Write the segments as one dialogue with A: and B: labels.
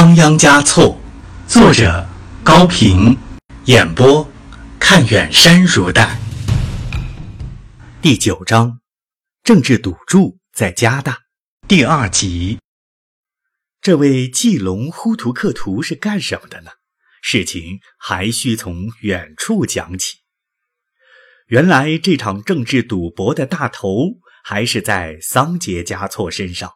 A: 仓央嘉措，作者高平，演播看远山如黛。第九章，政治赌注在加大。第二集，这位季龙呼图克图是干什么的呢？事情还需从远处讲起。原来这场政治赌博的大头还是在桑杰嘉措身上。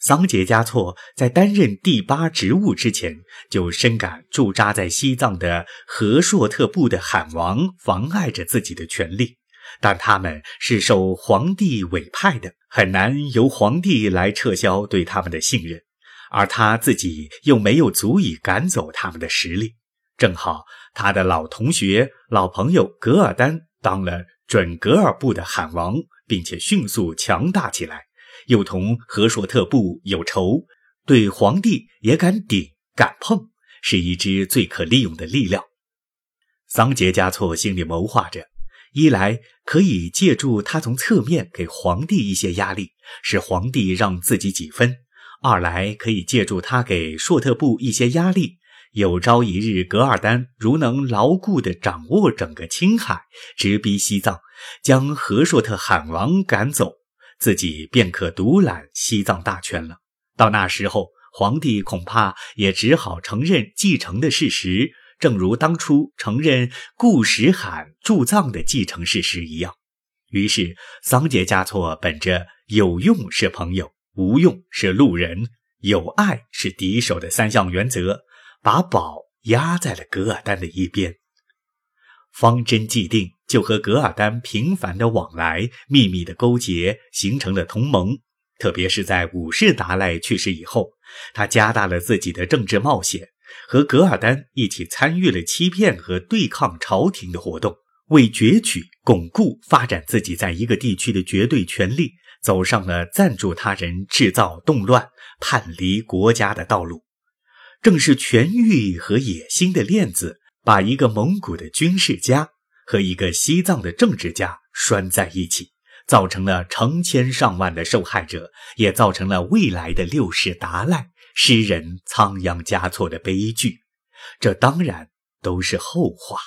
A: 桑杰嘉措在担任第八职务之前，就深感驻扎在西藏的和硕特部的罕王妨碍着自己的权利，但他们是受皇帝委派的，很难由皇帝来撤销对他们的信任，而他自己又没有足以赶走他们的实力。正好他的老同学、老朋友噶尔丹当了准噶尔部的罕王，并且迅速强大起来。又同和硕特部有仇，对皇帝也敢顶敢碰，是一支最可利用的力量。桑杰嘉措心里谋划着：一来可以借助他从侧面给皇帝一些压力，使皇帝让自己几分；二来可以借助他给硕特部一些压力，有朝一日噶尔丹如能牢固地掌握整个青海，直逼西藏，将和硕特汗王赶走。自己便可独揽西藏大权了。到那时候，皇帝恐怕也只好承认继承的事实，正如当初承认固始罕驻藏的继承事实一样。于是，桑杰嘉措本着有用是朋友，无用是路人，有爱是敌手的三项原则，把宝压在了噶尔丹的一边。方针既定，就和噶尔丹频繁的往来、秘密的勾结，形成了同盟。特别是在五世达赖去世以后，他加大了自己的政治冒险，和噶尔丹一起参与了欺骗和对抗朝廷的活动，为攫取、巩固、发展自己在一个地区的绝对权力，走上了赞助他人制造动乱、叛离国家的道路。正是权欲和野心的链子。把一个蒙古的军事家和一个西藏的政治家拴在一起，造成了成千上万的受害者，也造成了未来的六世达赖诗人仓央嘉措的悲剧。这当然都是后话。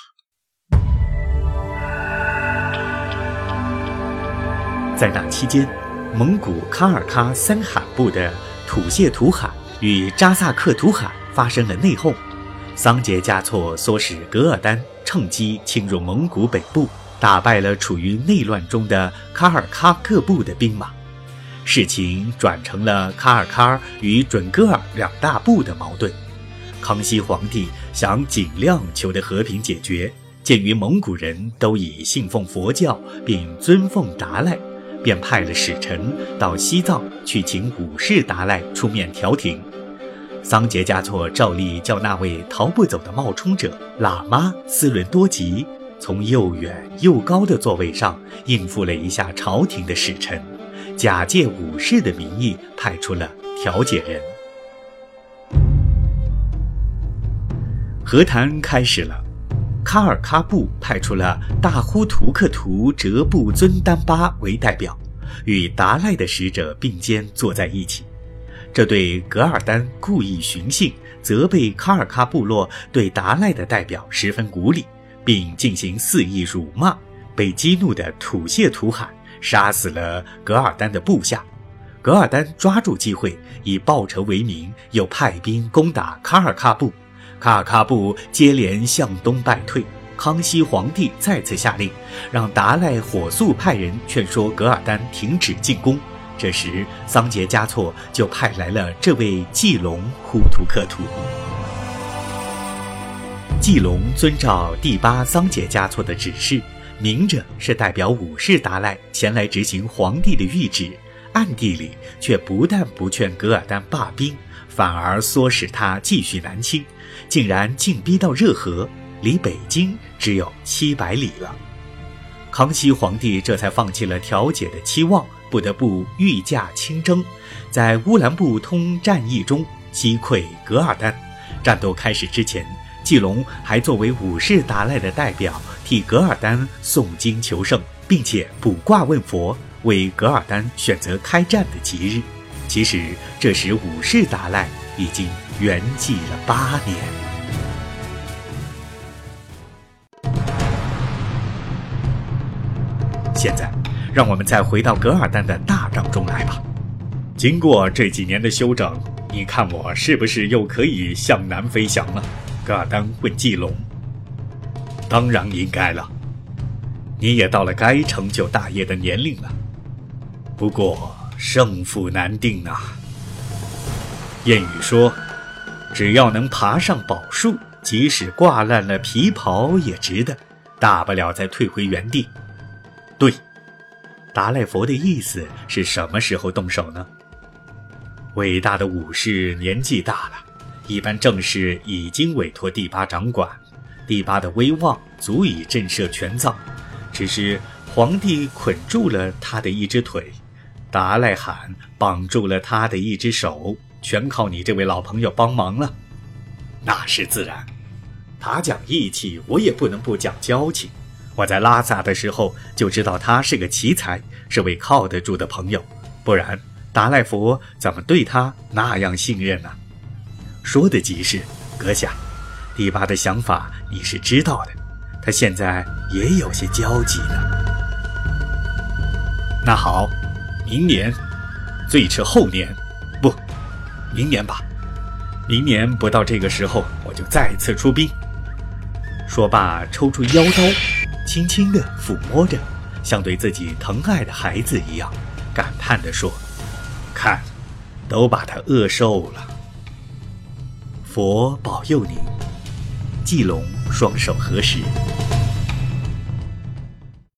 A: 在那期间，蒙古喀尔喀三罕部的土谢图罕与扎萨克图罕发生了内讧。桑杰嘉措唆使噶尔丹趁机侵入蒙古北部，打败了处于内乱中的喀尔喀各部的兵马。事情转成了喀尔喀与准噶尔两大部的矛盾。康熙皇帝想尽量求得和平解决，鉴于蒙古人都以信奉佛教并尊奉达赖，便派了使臣到西藏去请五世达赖出面调停。桑杰嘉措照例叫那位逃不走的冒充者喇嘛斯伦多吉从又远又高的座位上应付了一下朝廷的使臣，假借武士的名义派出了调解人。和谈开始了，卡尔喀布派出了大呼图克图哲布尊丹巴为代表，与达赖的使者并肩坐在一起。这对噶尔丹故意寻衅，责备喀尔喀部落对达赖的代表十分无礼，并进行肆意辱骂。被激怒的吐谢图罕杀死了噶尔丹的部下。噶尔丹抓住机会，以报仇为名，又派兵攻打喀尔喀部。喀尔喀部接连向东败退。康熙皇帝再次下令，让达赖火速派人劝说噶尔丹停止进攻。这时，桑杰嘉措就派来了这位季龙呼图克图。季龙遵照第八桑杰嘉措的指示，明着是代表五世达赖前来执行皇帝的谕旨，暗地里却不但不劝噶尔丹罢兵，反而唆使他继续南侵，竟然进逼到热河，离北京只有七百里了。康熙皇帝这才放弃了调解的期望。不得不御驾亲征，在乌兰布通战役中击溃噶尔丹。战斗开始之前，季龙还作为五世达赖的代表，替噶尔丹诵经求胜，并且卜卦问佛，为噶尔丹选择开战的吉日。其实这时武士达赖已经圆寂了八年。现在，让我们再回到噶尔丹的大帐中来吧。经过这几年的休整，你看我是不是又可以向南飞翔了？噶尔丹问季龙。当然应该了，你也到了该成就大业的年龄了。不过胜负难定啊。谚语说：“只要能爬上宝树，即使挂烂了皮袍也值得，大不了再退回原地。”对，达赖佛的意思是什么时候动手呢？伟大的武士年纪大了，一般正事已经委托第八掌管，第八的威望足以震慑全藏，只是皇帝捆住了他的一只腿，达赖罕绑住了他的一只手。全靠你这位老朋友帮忙了，那是自然。他讲义气，我也不能不讲交情。我在拉萨的时候就知道他是个奇才，是位靠得住的朋友。不然达赖佛怎么对他那样信任呢？说的极是，阁下，第八的想法你是知道的。他现在也有些焦急呢。那好，明年，最迟后年。不明年吧，明年不到这个时候，我就再次出兵。说罢，抽出腰刀，轻轻地抚摸着，像对自己疼爱的孩子一样，感叹地说：“看，都把他饿瘦了。”佛保佑你。季龙双手合十。